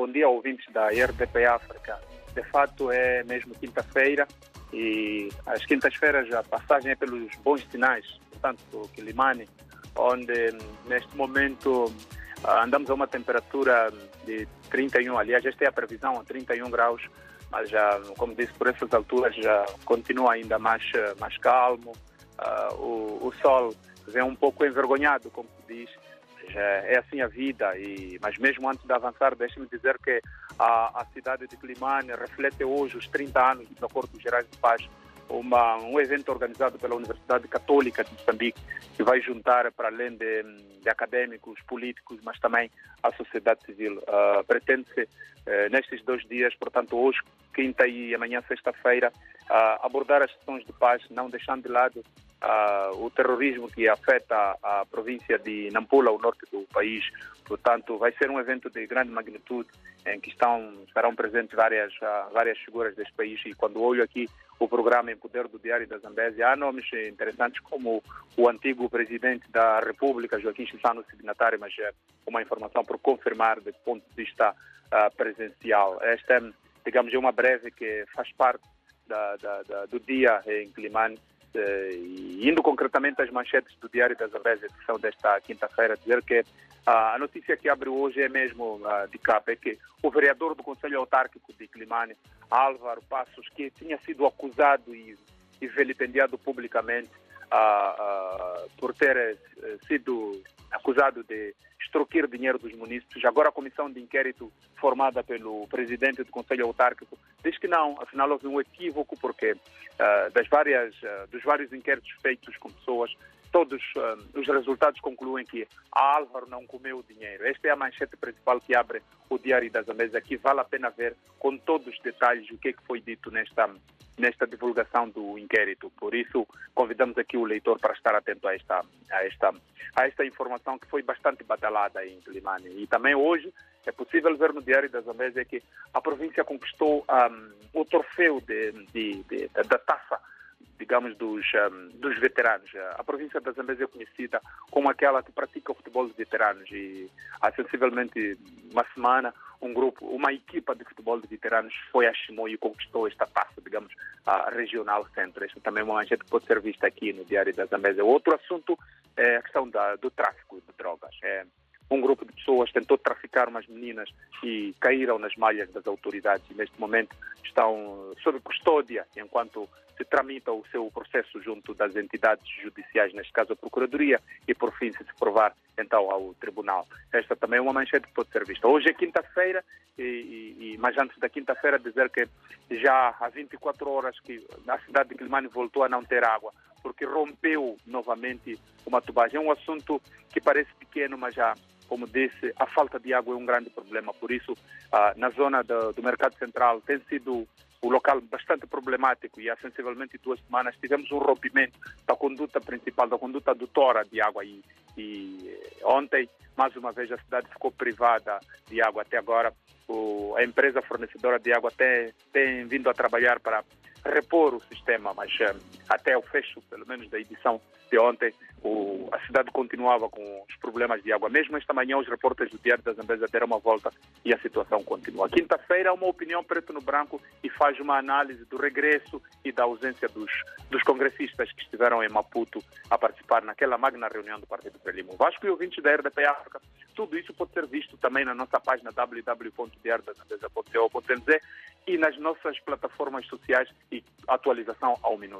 Bom dia, ouvintes da RDP África. De fato, é mesmo quinta-feira e as quintas-feiras a passagem é pelos bons sinais, portanto, Quilimane, onde neste momento andamos a uma temperatura de 31, aliás, esta é a previsão, 31 graus, mas já, como disse, por essas alturas já continua ainda mais, mais calmo, uh, o, o sol vem um pouco envergonhado, como se diz, é assim a vida. E, mas mesmo antes de avançar, deixe-me dizer que a, a cidade de Climane reflete hoje os 30 anos do Acordo Gerais de Paz, uma, um evento organizado pela Universidade Católica de Moçambique, que vai juntar, para além de, de acadêmicos, políticos, mas também a sociedade civil. Uh, Pretende-se, uh, nestes dois dias, portanto, hoje, quinta e amanhã, sexta-feira, uh, abordar as sessões de paz, não deixando de lado uh, o terrorismo que afeta a, província de Nampula, o norte do país. Portanto, vai ser um evento de grande magnitude em que estão, estarão presentes várias, uh, várias figuras deste país. E quando olho aqui o programa em poder do Diário da Zambésia, há nomes interessantes como o antigo presidente da República, Joaquim Chissano, signatário, mas é uma informação por confirmar do ponto de vista uh, presencial. Esta, é, digamos, é uma breve que faz parte da, da, da, do dia em Climane e indo concretamente às manchetes do Diário das que são desta quinta-feira, dizer que a notícia que abre hoje é mesmo de capa, é que o vereador do Conselho Autárquico de Climane, Álvaro Passos, que tinha sido acusado e, e vilipendiado publicamente por ter eh, sido acusado de extorquir dinheiro dos municípios. Agora a comissão de inquérito formada pelo presidente do Conselho Autárquico diz que não, afinal houve um equívoco porque uh, das várias, uh, dos vários inquéritos feitos com pessoas, todos uh, os resultados concluem que a Álvaro não comeu o dinheiro. Esta é a manchete principal que abre o Diário das Amésas. Aqui vale a pena ver com todos os detalhes o que, é que foi dito nesta nesta divulgação do inquérito. Por isso, convidamos aqui o leitor para estar atento a esta, a esta, a esta informação que foi bastante badalada em Climane. E também hoje é possível ver no Diário da Zambésia que a província conquistou um, o troféu de, de, de, da taça digamos, dos, um, dos veteranos. A província da Zambésia é conhecida como aquela que pratica o futebol de veteranos e há sensivelmente uma semana um grupo, uma equipa de futebol de veteranos foi a Chimoio e conquistou esta taça, digamos, regional centro. Esta também é uma manchete que pode ser vista aqui no Diário da Zambésia. Outro assunto é a questão da, do tráfico de drogas. Um grupo de pessoas tentou traficar umas meninas e caíram nas malhas das autoridades e neste momento estão sob custódia enquanto se tramita o seu processo junto das entidades judiciais, neste caso a Procuradoria, e por fim se, se provar então ao Tribunal. Esta também é uma manchete que pode ser vista. Hoje é quinta-feira, e, e, mas antes da quinta-feira dizer que já há 24 horas que a cidade de Climane voltou a não ter água, porque rompeu novamente uma tubagem. É um assunto que parece pequeno, mas já como disse, a falta de água é um grande problema. Por isso, ah, na zona do, do Mercado Central tem sido o local bastante problemático e há sensivelmente duas semanas tivemos um rompimento da conduta principal, da conduta adutora de água e, e ontem, mais uma vez, a cidade ficou privada de água. Até agora, o, a empresa fornecedora de água tem, tem vindo a trabalhar para repor o sistema, mas um, até o fecho, pelo menos da edição de ontem, o, a cidade continuava com os problemas de água. Mesmo esta manhã, os repórteres do Diário da Zambesa deram uma volta e a situação continua. Quinta-feira, uma opinião preto no branco e faz uma análise do regresso e da ausência dos, dos congressistas que estiveram em Maputo a participar naquela magna reunião do Partido Frelimo. Vasco e ouvintes da RDP África, tudo isso pode ser visto também na nossa página www.diariodazambesa.co.nz e nas nossas plataformas sociais e atualização ao minuto.